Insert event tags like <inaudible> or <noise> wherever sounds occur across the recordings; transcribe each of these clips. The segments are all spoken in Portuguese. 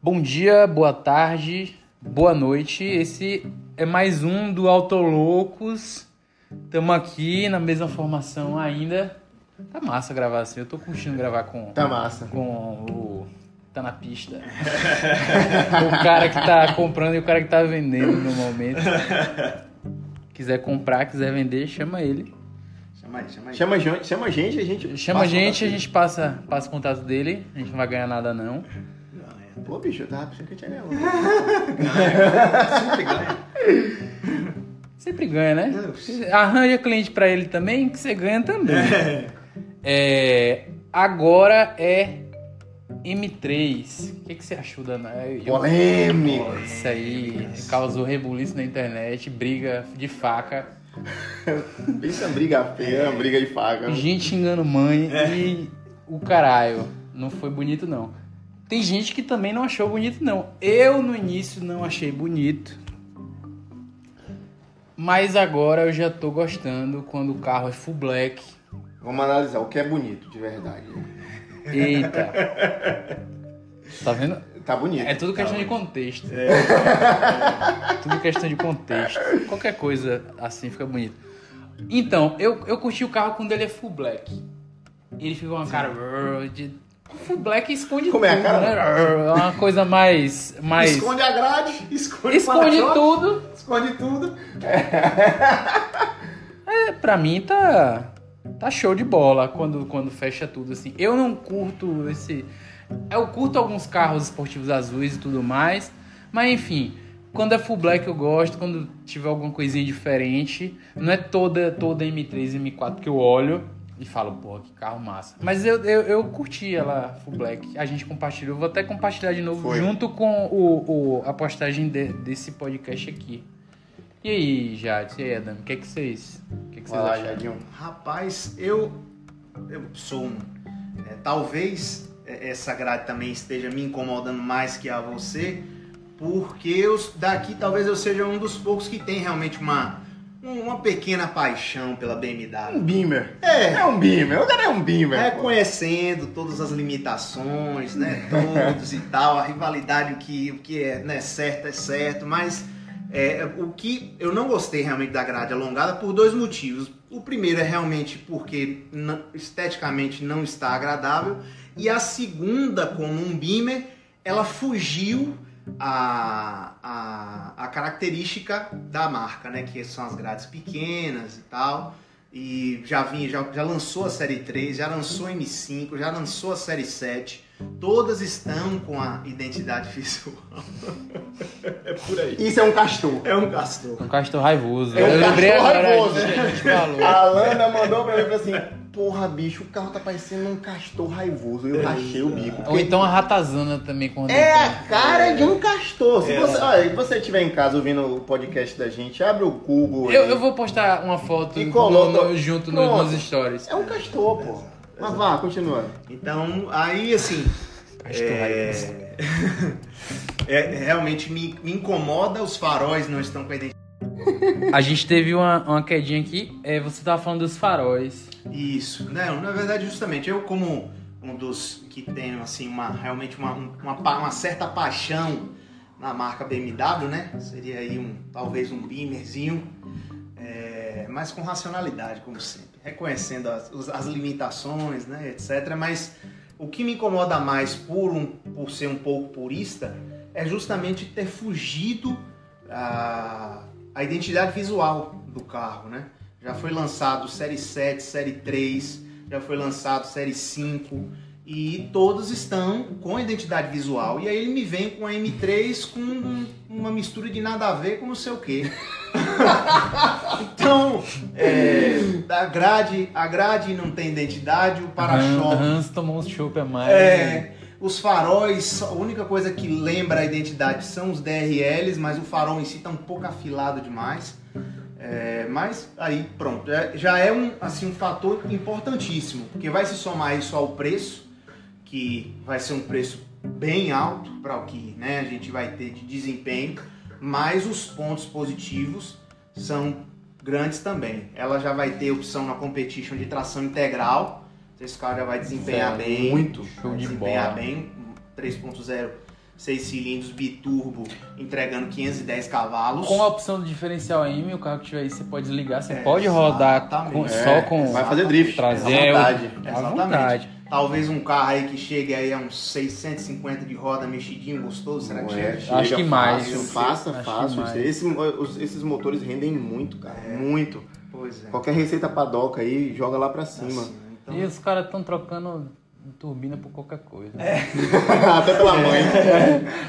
Bom dia, boa tarde, boa noite. Esse é mais um do Autoloucos. Estamos aqui na mesma formação ainda. Tá massa gravar assim. Eu tô curtindo gravar com. Tá massa. Com o. Tá na pista. <laughs> o cara que tá comprando e o cara que tá vendendo no momento. Quiser comprar, quiser vender, chama ele. Chama aí, chama aí. Chama, a gente, chama a gente, a gente. Chama a gente, a gente passa, passa o contato dele. A gente não vai ganhar nada, não. Pô, bicho, eu tava pensando que eu tinha ganhado. <laughs> Sempre ganha. Sempre ganha, né? Arranja cliente pra ele também, que você ganha também. É, agora é M3. O que, que você achou da Polêmico. Isso aí causou rebuliço na internet, briga de faca. <laughs> Pensa briga feia, briga de faca. Gente xingando mãe é. e o caralho. Não foi bonito, não. Tem gente que também não achou bonito, não. Eu, no início, não achei bonito. Mas agora eu já tô gostando quando o carro é full black. Vamos analisar o que é bonito, de verdade. Eita. Tá vendo? Tá bonito. É tudo questão tá de contexto. É. <laughs> tudo questão de contexto. Qualquer coisa assim fica bonito. Então, eu, eu curti o carro quando ele é full black. Ele fica uma cara de Black esconde Como tudo. é a cara? Né? É uma coisa mais. mais... Esconde a grade, <laughs> esconde, esconde tudo. Esconde tudo. <laughs> É, pra mim tá. Tá show de bola quando, quando fecha tudo assim. Eu não curto esse. Eu curto alguns carros esportivos azuis e tudo mais. Mas enfim, quando é full black eu gosto, quando tiver alguma coisinha diferente. Não é toda, toda M3 e M4 que eu olho e falo, porra, que carro massa. Mas eu, eu, eu curti ela full black. A gente compartilhou. Vou até compartilhar de novo Foi. junto com o, o, a postagem de, desse podcast aqui. E aí, Jade, e aí, Adam, o que, é que vocês, o que, é que vocês? Jadinho. Rapaz, eu, eu sou um. É, talvez essa grade também esteja me incomodando mais que a você, porque eu, daqui talvez eu seja um dos poucos que tem realmente uma uma pequena paixão pela BMW. Um Beamer. É. É um Beamer. O cara é um Beamer. Reconhecendo pô. todas as limitações, né? Todos e tal, a rivalidade, o que, o que é né, certo é certo, mas é, o que eu não gostei realmente da grade alongada por dois motivos. O primeiro é realmente porque não, esteticamente não está agradável, e a segunda, como um Beamer, ela fugiu a, a, a característica da marca, né? Que são as grades pequenas e tal. E já vinha, já, já lançou a série 3, já lançou a M5, já lançou a série 7. Todas estão com a identidade <laughs> visual. é por aí. Isso é um castor. É um castor. Um castor raivoso. É um Eu castor raivoso. A, a Lana mandou pra mim e falou assim: porra, bicho, o carro tá parecendo um castor raivoso. Eu rachei o bico. Ou então a ratazana também. Quando é a cara de um castor. Se é. você, olha, você estiver em casa ouvindo o podcast da gente, abre o Google. Eu, eu vou postar uma foto e coloca, no, junto no, nos stories. É um castor, pô. Mas vá, continua. Então, aí assim. É... <laughs> é... realmente me, me incomoda, os faróis não estão com a identidade. A gente teve uma, uma quedinha aqui, é, você tava falando dos faróis. Isso, não, na verdade, justamente, eu como um dos que tem assim, uma, realmente uma, uma, uma certa paixão na marca BMW, né? Seria aí um, talvez um Beamerzinho, é, mas com racionalidade, como sempre. Reconhecendo as, as limitações, né, etc. Mas o que me incomoda mais por, um, por ser um pouco purista é justamente ter fugido a, a identidade visual do carro, né? Já foi lançado Série 7, Série 3, já foi lançado Série 5 e todos estão com identidade visual. E aí ele me vem com a M3 com uma mistura de nada a ver com não sei o que. <laughs> então, é, a, grade, a grade não tem identidade, o para-choque. Hans tomou um a mais. É, os faróis, a única coisa que lembra a identidade são os DRLs, mas o farol em si está um pouco afilado demais. É, mas aí pronto, é, já é um, assim, um fator importantíssimo, porque vai se somar isso ao preço, que vai ser um preço bem alto para o que né, a gente vai ter de desempenho, mas os pontos positivos são grandes também. Ela já vai ter opção na competition de tração integral, esse carro já vai desempenhar bem, muito show de desempenhar bola. bem, 3.0 seis cilindros biturbo entregando 510 cavalos. Com a opção do diferencial AM, o carro que tiver aí você pode desligar, você É, pode rodar com- É, só com vai fazer drift. trazer à vontade. à Exatamente. vontade. Talvez um carro aí que chegue aí a uns 650 de roda mexidinho, gostoso, será que é, chega? chega Acho que mais. Fácil, que fácil. mais. Esse- os- esses motores rendem muito, cara. Muito. Pois é. Qualquer receita padoca aí, joga lá pra cima. Assim, então- E os caras estão trocando turbina por qualquer coisa. <laughs> Até pela mãe.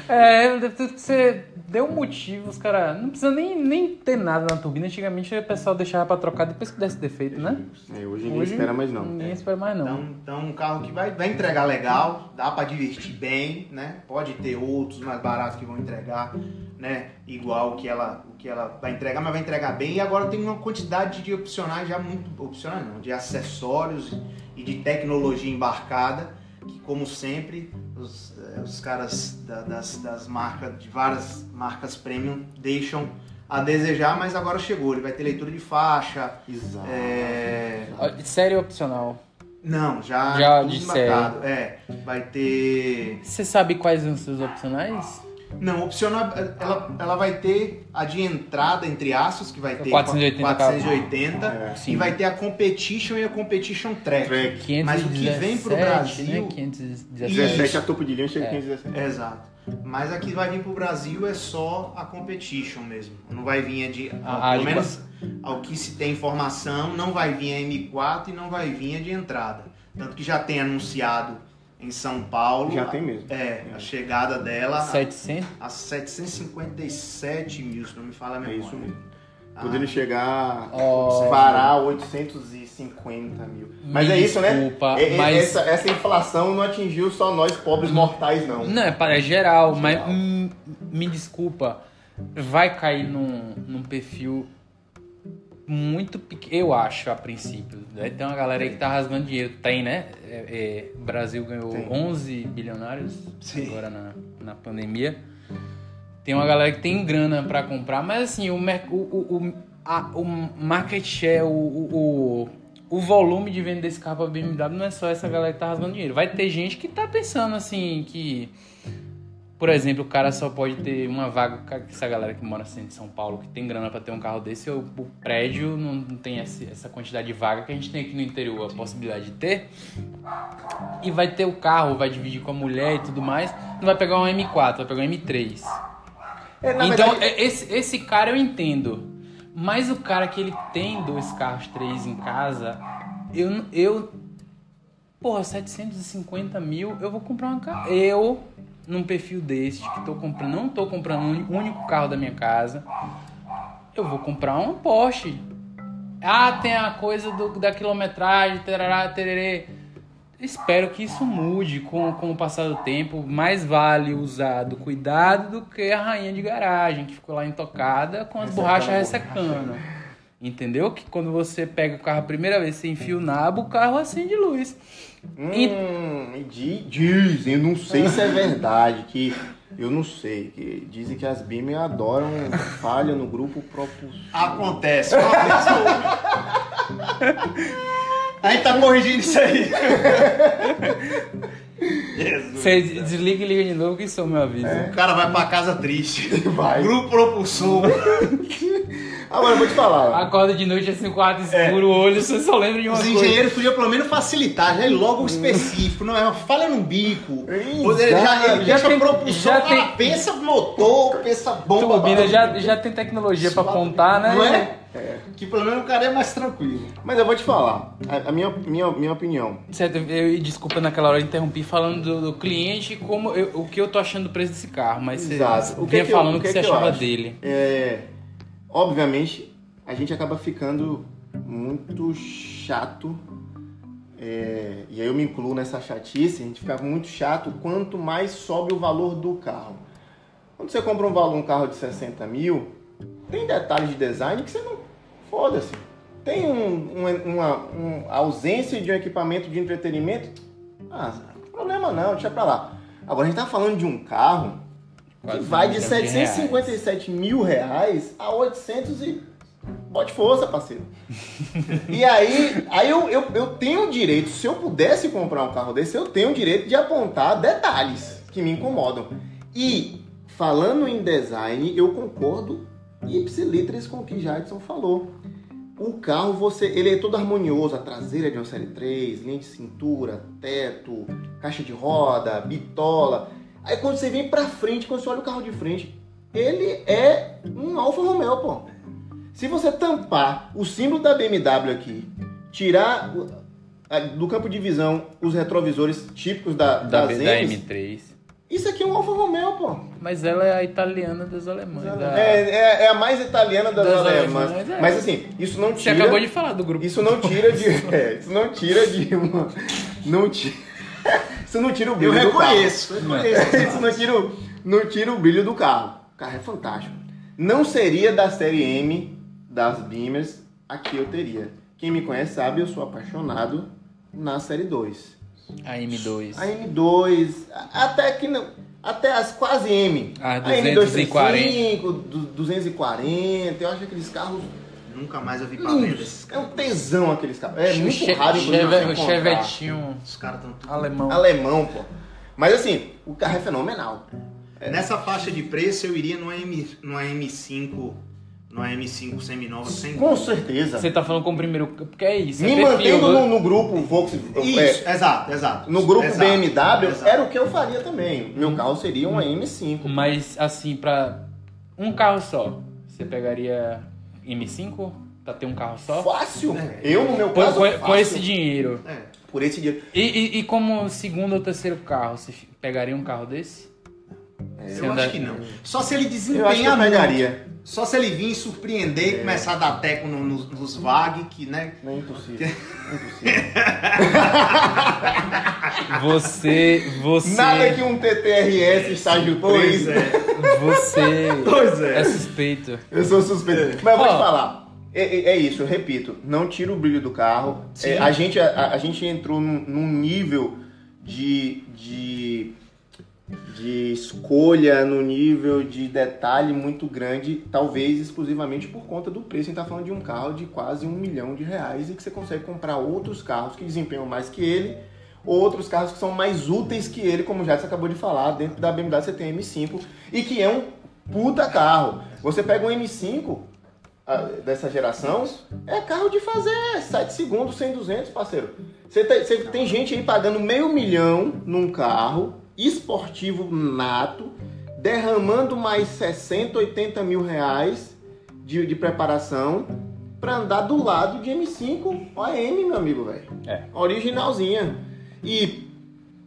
É, você deu um motivo, os caras. Não precisa nem, nem ter nada na turbina. Antigamente o pessoal deixava pra trocar depois que desse defeito, né? É, hoje ninguém espera mais não. Ninguém espera mais não. Então, então um carro que vai, vai entregar legal, dá pra divertir bem, né? Pode ter outros mais baratos que vão entregar, né? Igual o que ela, o que ela vai entregar, mas vai entregar bem. E agora tem uma quantidade de opcionais já muito opcionais não, de acessórios e de tecnologia embarcada, que como sempre os, eh, os caras da- das, das marcas, de várias marcas premium deixam a desejar, mas agora chegou. Ele vai ter leitura de faixa, Exato. é, Série opcional. não, já, Já tudo de embarcado. É, vai ter. Você sabe quais são os seus opcionais? Não, opcional, ela, ela vai ter a de entrada, entre aspas, que vai ter 480 480 É. e vai ter a Competition e a Competition Track. Track. Mas o que vem pro 517, Brasil- Né? 517. 17 a topo de linha chega É. 517. Exato. Mas a que vai vir pro Brasil é só a Competition mesmo. Não vai vir a de. A- a pelo menos ao que se tem informação, não vai vir a M4 e não vai vir a de entrada. Tanto que já tem anunciado em São Paulo. Já tem mesmo. É, a chegada dela 700. a 757 mil, se não me fala a É memória. isso mesmo. Ah, Podendo chegar Ó, parar 850 mil. Mas Me é isso, né? desculpa, É- é- mas- essa, essa inflação não atingiu só nós pobres mortais, não. Não, é para é geral, mas Geral. hum, me desculpa, vai cair num, num perfil muito pequeno, eu acho, a princípio. Né? Tem uma galera aí que tá rasgando dinheiro. Tem, né? É, é, o Brasil ganhou Tem. 11 bilionários Sim. agora na, na pandemia. Tem uma galera que tem grana pra comprar, mas assim, o, o, o, o, a- o market share, o, o, o, o volume de venda desse carro pra BMW não é só essa galera que tá rasgando dinheiro. Vai ter gente que tá pensando assim, que. Por exemplo, o cara só pode ter uma vaga. Essa galera que mora assim, em São Paulo, que tem grana pra ter um carro desse, o, prédio não, tem essa quantidade de vaga que a gente tem aqui no interior a possibilidade de ter. E vai ter o carro, vai dividir com a mulher e tudo mais. Não vai pegar um M4, vai pegar um M3. É, então, verdade, é- esse, esse cara eu entendo. Mas o cara que ele tem dois carros, três em casa, eu. eu porra, 750 mil, eu vou comprar uma. Eu, num perfil desse, que tô comprando, não tô comprando um único carro da minha casa, eu vou comprar um Porsche. Ah, tem a coisa do, da quilometragem, terará, tererê. Espero que isso mude com, com o passar do tempo. Mais vale usar do cuidado do que a rainha de garagem, que ficou lá intocada com as Ressecando borrachas ressecando. Entendeu? Que quando você pega o carro a primeira vez, você enfia o nabo, o carro acende luz. Hum, e di- dizem, eu não sei se é verdade, que eu não sei, que dizem que as BIM adoram falha no grupo propulsor. Acontece. Uma vez eu- <laughs> A gente tá corrigindo isso aí. Jesus. Você desliga e liga de novo que isso é o meu aviso. O cara vai pra casa triste. Vai. Grupo propulsor. <laughs> Agora eu vou te falar. Acorda de noite assim, quarto escuro, o olho, você só lembra de uma Os coisa. engenheiros podiam pelo menos facilitar, já ir logo o específico, não é uma falha no bico. Poder- já, Já deixa tem- propulsor, já tem- pensa motor, pensa bomba. Turbina já, já tem tecnologia pra apontar, né? Não é? Que pelo menos o cara é mais tranquilo. Mas eu vou te falar, a, a minha, minha, minha opinião. Certo, eu, desculpa naquela hora eu interrompi falando do, do cliente como eu- o que eu tô achando do preço desse carro, mas você Exato. O que vinha que eu- falando o o que, que você que eu achava acho? dele. É, obviamente, a gente acaba ficando muito chato. é, e aí eu me incluo nessa chatice, a gente fica muito chato quanto mais sobe o valor do carro. Quando você compra um, valor, um carro de 60 mil, tem detalhes de design que você não. Foda-se. Tem um, um- uma, um- ausência de um equipamento de entretenimento. Ah, problema não, deixa pra lá. Agora a gente tá falando de um carro que Quase vai de milhão de reais. 757 mil reais a 800 e... Bote força, parceiro. <laughs> e aí, aí eu, eu, eu tenho o direito, se eu pudesse comprar um carro desse, eu tenho o direito de apontar detalhes que me incomodam. E falando em design, eu concordo ipsilitris com o que Jadson falou. O carro, você, ele é todo harmonioso, a traseira de uma série 3, linha de cintura, teto, caixa de roda, bitola. Aí quando você vem pra frente, quando você olha o carro de frente, ele é um Alfa Romeo, pô. Se você tampar o símbolo da BMW aqui, tirar do campo de visão os retrovisores típicos da, Da, das da M's, M3. isso aqui é um Alfa Romeo, pô. Mas ela é a italiana das alemães. da- É, é, é a mais italiana das, Das alemãs. alemãs, é. Mas assim, isso não Você tira. acabou de falar do grupo. Isso não tira de. <laughs> é, isso não tira de uma. Não tira. <laughs> Isso não tira o Eu brilho do carro. reconheço, eu reconheço. <laughs> Isso não tira, o, não tira o brilho do carro. O carro é fantástico. Não seria da série M das Beamers, aqui eu teria. Quem me conhece sabe, eu sou apaixonado na série 2. A M2. A M2, a- até que não. Até as quase M. A a 240. M235, du- 240, eu acho aqueles carros. Nunca mais eu vi pra venda esses É um caras. tesão aqueles carros. É muito Che- raro você o chevetinho Os caras estão tudo... alemão. Alemão, pô. Mas assim, o carro é fenomenal. Nessa faixa de preço eu iria numa, M, numa M5, numa M5 seminova sem Com certeza. Você tá falando com o primeiro. Porque é isso. Me é mantendo no, no grupo Volkswagen. Isso, exato, exato. no grupo Exato, BMW, exato. era o que eu faria também. Meu carro seria uma M5. Mas assim, pra um carro só, você pegaria M5 pra ter um carro só? Fácil. É. Eu, no meu caso, com- fácil. com esse dinheiro. É. Por esse dinheiro. E, e- e como segundo ou terceiro carro, você pegaria um carro desse? Você Eu anda- acho que não. Só se ele desempenhar pegaria. Só se ele vir surpreender e começar a dar teco no- nos, nos VAG, que, né? Não é impossível. impossível. <laughs> Você. Você. Nada que um TTRS estágio 3. Você. <laughs> Pois É suspeito. Eu sou suspeito. Mas eu vou Ó. te falar. É, é- é isso, eu repito. Não tira o brilho do carro. Sim. É, a, gente, a, a gente entrou num, num nível de, de, de escolha, no nível de detalhe muito grande, talvez exclusivamente por conta do preço. A gente tá falando de um carro de quase um milhão de reais e que você consegue comprar outros carros que desempenham mais que ele, ou outros carros que são mais úteis que ele, como já você acabou de falar. Dentro da BMW você tem M5 e que é um puta carro. Você pega um M5 ah, dessa geração, é carro de fazer 7 segundos, 100, 200, parceiro. Você tem, você tem gente aí pagando meio milhão num carro esportivo nato, derramando mais 60, 80 mil reais de, de preparação pra andar do lado de M5 OM, meu amigo, velho. É. Originalzinha. E,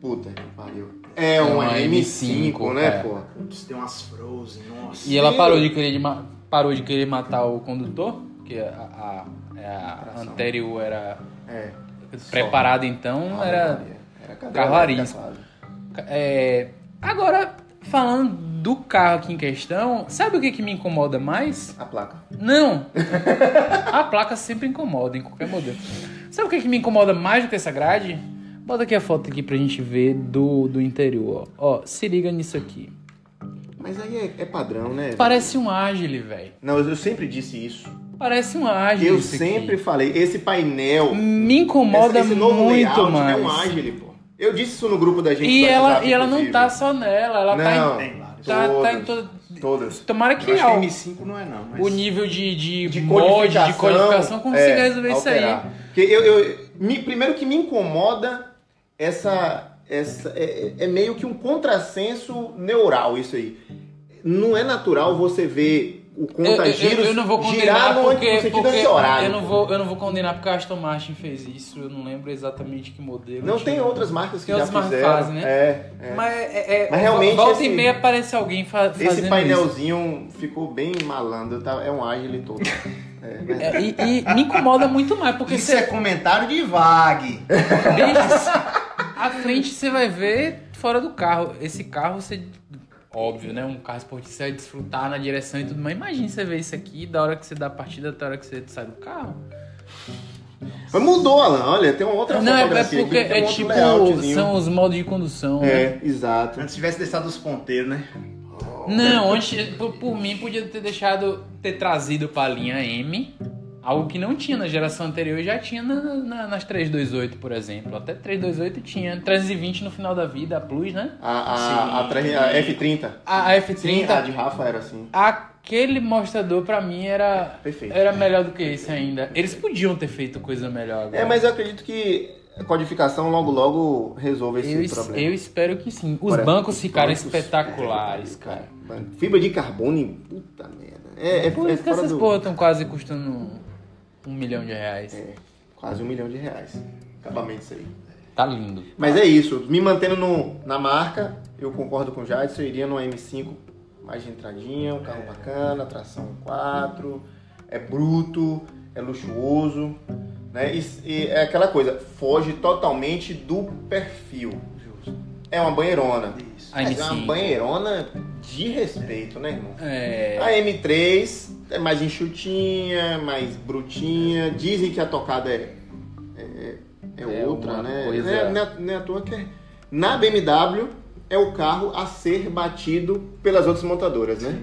puta que pariu. É uma uma M5, M5, né, é. pô? Putz, tem umas Frozen, nossa. E ela parou de querer, de ma- parou de querer matar o condutor? Porque a, a- a Tração. anterior era É. preparada, então era. Era cadeira carro arisco. É, agora, falando do carro aqui em questão, sabe o que, que me incomoda mais? A placa. Não! A placa sempre incomoda em qualquer modelo. Sabe o que, que me incomoda mais do que essa grade? Bota aqui a foto aqui pra gente ver do, do interior. Ó, Ó, se liga nisso aqui. Mas aí é, é padrão, né? Parece um Agile, velho. Não, eu sempre disse isso. Parece um Agile. Eu sempre aqui. falei, esse painel, Me incomoda esse, esse novo muito layout mais. é um Agile, pô. Eu disse isso no grupo da gente. E ela, WhatsApp, e ela não tá só nela, ela tá Não, em. Tem vários. Tá, tá em todas, todo. todas. Tomara Eu que ao- M5 não é não, mas... o nível de, de, De mod, codificação, de codificação consiga é, resolver isso aí. alterar. Porque eu, eu- me- primeiro que me incomoda essa, essa é, é meio que um contrassenso neural isso aí. Não é natural você ver o Eu, conta eu- não vou condenar porque, no eu não vou eu não vou condenar porque a Aston Martin fez isso. Eu não lembro exatamente que modelo. Não, tem outras marcas que Tem já outras fizeram. fazem, né? É, é. Mas, é, é, Mas realmente volta esse- e meia aparece alguém fa fazendo Esse isso. painelzinho ficou bem malandro, tá? é um Agile todo. <laughs> É, É, e, e me incomoda muito mais porque Isso você é comentário de VAG. Desde <laughs> a frente você vai ver fora do carro. Esse carro você. Óbvio, né? Um carro esportivo você vai desfrutar na direção e tudo, mas imagina você ver isso aqui da hora que você dá a partida até a hora que você sai do carro. Mas mudou, Alan. Olha, tem uma outra Não, é, é porque aqui. é um tipo. São os modos de condução. né? É, exato. Antes tivesse deixado os ponteiros, né? Não, antes, por, por mim, podia ter deixado. ter trazido pra linha M Algo que não tinha na geração anterior e já tinha na- na- nas 328, por exemplo. Até 328 tinha. 320 no final da vida, a Plus, né? A, a, Sim. a, tre- a F30. A, a Sim, F30. a de Rafa era assim. Aquele mostrador pra mim era Perfeito. era melhor do que esse ainda. Eles podiam ter feito coisa melhor agora. É, mas eu acredito que a codificação logo logo resolve esse eu, problema. eu espero que sim. Os Agora, bancos ficaram bancos- espetaculares, cara. Fibra de carbono, puta merda. É, é, Por é isso que essas do... porra estão quase custando um, um milhão de reais. É, quase um milhão de reais. Acabamento isso aí. Tá lindo. Mas é isso, me mantendo no, na marca, eu concordo com o Jadson, eu iria no M5 mais de entradinha, um carro bacana, tração 4, é bruto, é luxuoso, né? E, e é aquela coisa, foge totalmente do perfil. É uma banheirona. Isso. A Mas é uma M5. banheirona de respeito, né, irmão? É. A M3 é mais enxutinha, mais brutinha. Dizem que a tocada é, é, é É outra, né? coisa- é, não é- não é à toa que é. Na BMW é o carro a ser batido pelas outras montadoras, né?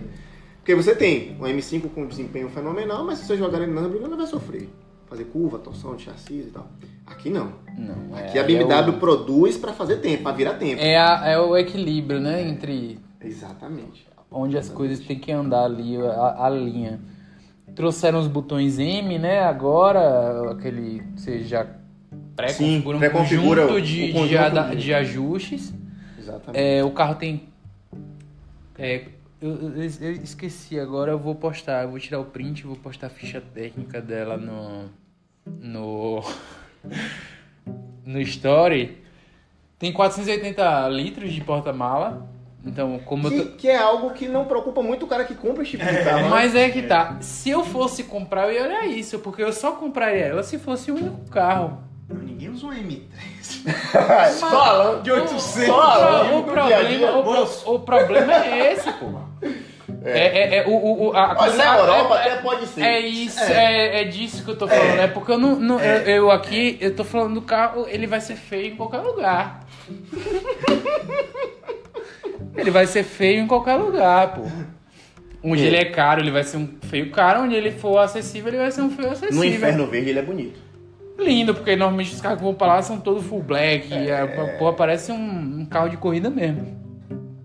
Porque você tem o M5 com desempenho fenomenal, mas se você jogar ele na Nürburgring, ela vai sofrer. Fazer curva, torção de chassi e tal. Aqui não. Não, é, Aqui a é BMW o- produz pra fazer tempo, pra virar tempo. É, a- é o equilíbrio, né? Entre Exatamente. onde as coisas têm que andar ali, a, a linha. Trouxeram os botões M, né? Agora, aquele. Você já pré-configura um pré-configura conjunto de, conjunto de- de ajustes. Exatamente. É, o carro tem. é, eu, eu- eu esqueci agora, eu vou postar, eu vou tirar o print e vou postar a ficha técnica dela no. No. <laughs> No Story. Tem 480 litros de porta-mala. Então, como eu Que, tô. que é algo que não preocupa muito o cara que compra esse tipo de carro. né? Mas é que tá. Se eu fosse comprar, eu ia olhar isso, porque eu só compraria ela se fosse o único carro. Ninguém usa um M3. Falando De 800. Só O, dia dia. problema, o, pro- o problema é esse, pô. É, é, é, o, o, o- a, Mas a- na Europa é- até pode ser. É isso, é, é disso que eu tô falando, é porque eu não, não- eu, eu aqui, eu tô falando do carro, ele vai ser feio em qualquer lugar. <laughs> ele vai ser feio em qualquer lugar, pô. Onde É. ele é caro, ele vai ser um feio caro, onde ele for acessível, ele vai ser um feio acessível. No Inferno Verde ele é bonito. Lindo, porque normalmente os carros que vão pra lá são todos full black. E a, porra, parece um, um carro de corrida mesmo.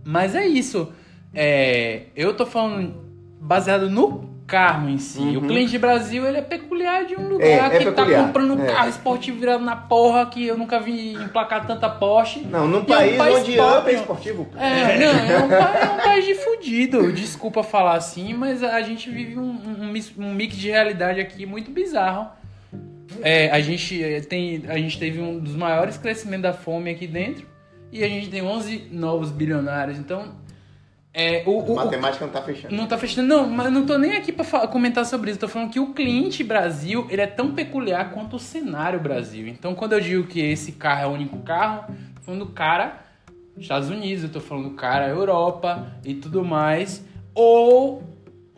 Mas é isso. É, eu tô falando baseado no carro em si. O cliente de Brasil, ele é peculiar de um lugar Uhum. É, é que peculiar. tá comprando um É. carro esportivo virado na porra que eu nunca vi emplacar tanta Porsche. Não, num E é um país, país onde pobre. é esportivo. É, não, é um, é um país de fudido. Desculpa falar assim, mas a gente vive um, um, um mix de realidade aqui muito bizarro. É, a, gente eh, tem, a gente teve um dos maiores crescimentos da fome aqui dentro e a gente tem 11 novos bilionários. Então, é, o, o- Matemática não tá fechando. não tá fechando. Não, mas não tô nem aqui pra comentar sobre isso. Tô falando que o cliente Brasil, ele é tão peculiar quanto o cenário Brasil. Então, quando eu digo que esse carro é o único carro, tô falando do cara Estados Unidos, eu tô falando do cara Europa e tudo mais. Ou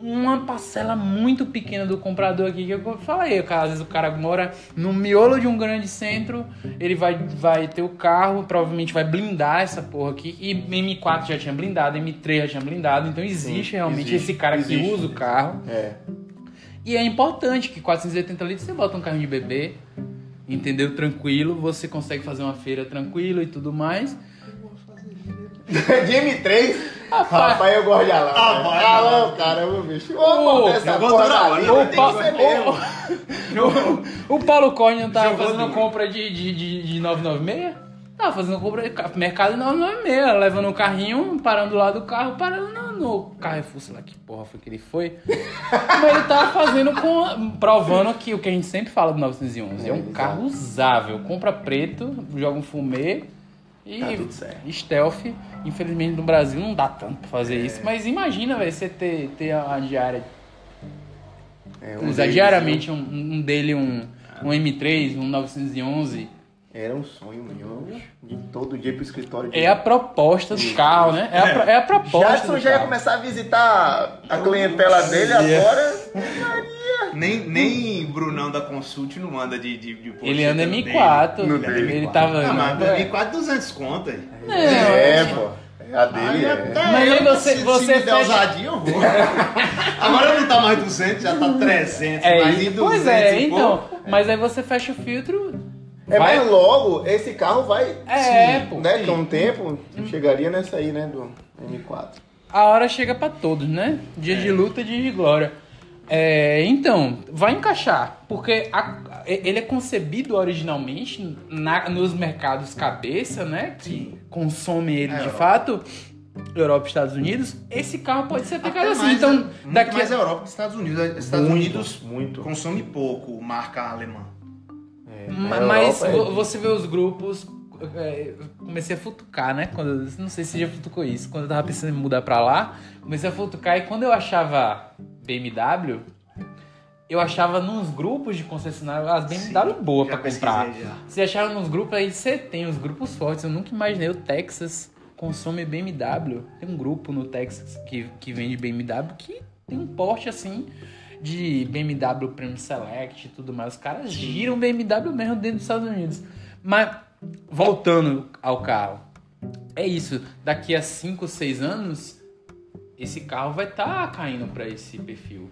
uma parcela muito pequena do comprador aqui que eu falei, cara, às vezes o cara mora no miolo de um grande centro, ele vai, vai ter o carro, provavelmente vai blindar essa porra aqui, e M4 já tinha blindado, M3 já tinha blindado, então existe Sim, realmente existe, esse cara existe. que usa o carro. É. E é importante que 480 litros você bota um carro de bebê, entendeu? Tranquilo, você consegue fazer uma feira tranquilo e tudo mais. <laughs> De M3, Rapaz, rapaz, eu gosto de Alan. Ah, né? vai, Alan, vai. cara, meu bicho. Ô, Ô, essa porra da vida tem Pa- que ser mesmo. o, o Paulo Corne tava fazendo compra de, de, de, de 996? Tava fazendo compra de ca- mercado de 996, levando um carrinho, parando lá do carro, parando no, no Carrefour, sei lá que porra foi que ele foi. Mas ele tava fazendo com. provando que o que a gente sempre fala do 911 é, É, um exato. carro usável. Compra preto, joga um fumê e Tá tudo certo. stealth. Infelizmente no Brasil não dá tanto pra fazer isso, mas imagina, velho, você ter, ter a diária É, um usar deles, diariamente um, um dele, um, um M3, um 911. Era um sonho meu. De todo dia pro escritório. É a proposta do carro, né? É a, pro- é a proposta. Jadson do já ia começar a visitar a clientela dele agora. Nem, nem Brunão da Consult não anda de, de, de Ele anda no M4. No Ele, dele. tava. Ah, mas né? M4 200 conto aí. Não, É, mas- pô. A dele Aí é. Mas aí você- se, você se me der fecha- ousadia, eu vou. <laughs> Agora não tá mais 200, já tá 300. É, mas e- em 200 pois é, e então. pouco, Mas aí você fecha o filtro. É, vai- mas logo esse carro vai. É, sim, pô. Né? Com o tempo, chegaria nessa aí, né? Do M4. a hora chega pra todos, né? Dia de luta, dia de glória. É, então, vai encaixar, porque a- ele é concebido originalmente na- nos mercados cabeça, né? Que consomem ele É, de Europa. fato, Europa e Estados Unidos. Esse carro pode ser Até pegado assim. mais, Então, muito daqui mais a... Europa que Estados Unidos. Estados Muito, Unidos muito. consome pouco marca alemã. É, Mas vo- você vê os grupos. é, comecei a futucar, né? Quando, não sei se já futucou isso. Quando eu tava pensando em mudar pra lá, comecei a futucar e quando eu achava BMW, eu achava nos grupos de concessionário as BMW boa Já pra comprar. Você achava nos grupos, aí você tem os grupos fortes. Eu nunca imaginei o Texas consome BMW. Tem um grupo no Texas que, que vende BMW que tem um porte assim de BMW Premium Select e tudo mais. Os caras giram BMW mesmo dentro dos Estados Unidos. Mas, voltando ao carro, é isso. Daqui a 5, 6 anos, esse carro vai estar caindo pra esse perfil.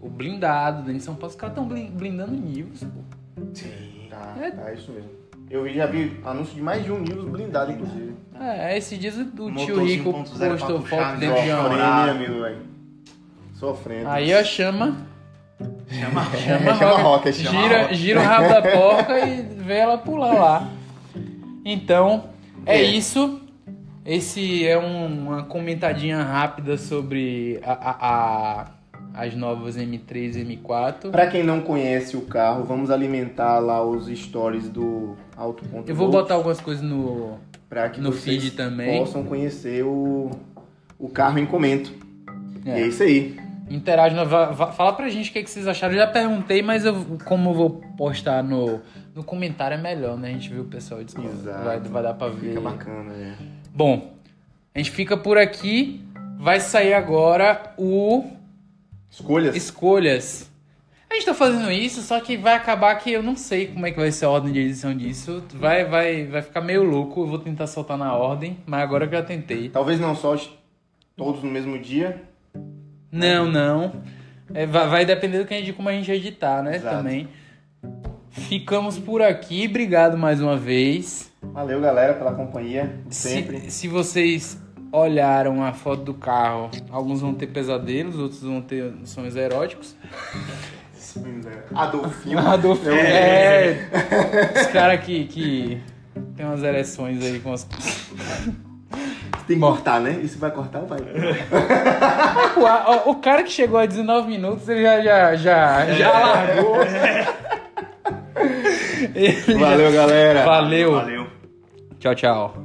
O blindado dentro de São Paulo, os caras estão blindando níveis, pô. Sim. Tá, É. tá, isso mesmo. Eu já vi anúncio de mais de um nível blindado, inclusive. É, esses dias o tio Motorzinho Rico 1.0 pra postou foto dentro de uma hein, amigo, velho. Sofrendo. Aí a chama, Chama chama, <laughs> a chama roca, chama gira, Rocket. gira o rabo da porca e vê ela pular lá. Então, é, É. isso. Esse é um- uma comentadinha rápida sobre a, a- a- as novas M3 e M4. Pra quem não conhece o carro, vamos alimentar lá os stories do Auto Ponto Eu vou Volts botar algumas coisas no. pra que no vocês feed também. possam conhecer o, o carro em comento. E é É, isso aí. interage, fala pra gente o que, que vocês acharam. Eu já perguntei, mas eu, como eu vou postar no, no comentário é melhor, né? A gente vê o pessoal discorre. Exato. Vai, vai dar pra ver. Fica bacana, né? Bom, a gente fica por aqui. Vai sair agora o Escolhas. Escolhas. A gente tá fazendo isso, só que vai acabar que eu não sei como é que vai ser a ordem de edição disso. Vai, vai, vai ficar meio louco. Eu vou tentar soltar na ordem, mas agora que eu já tentei. Talvez não solte todos no mesmo dia. Não, não. É, vai, vai depender do que a gente, de como a gente editar, né? Exato. Também. Ficamos por aqui. Obrigado mais uma vez. Valeu, galera, pela companhia. de Sempre. Se, se vocês olharam a foto do carro, alguns vão ter pesadelos, outros vão ter sonhos eróticos. <laughs> Adolfinho. Adolfo, Eu- é, os caras que, que tem umas ereções aí com as. Tem que cortar, né? Isso vai cortar ou vai? O, o cara que chegou a 19 minutos, ele já, já, já, já largou. Valeu, galera. Valeu. Valeu. Tchau, tchau.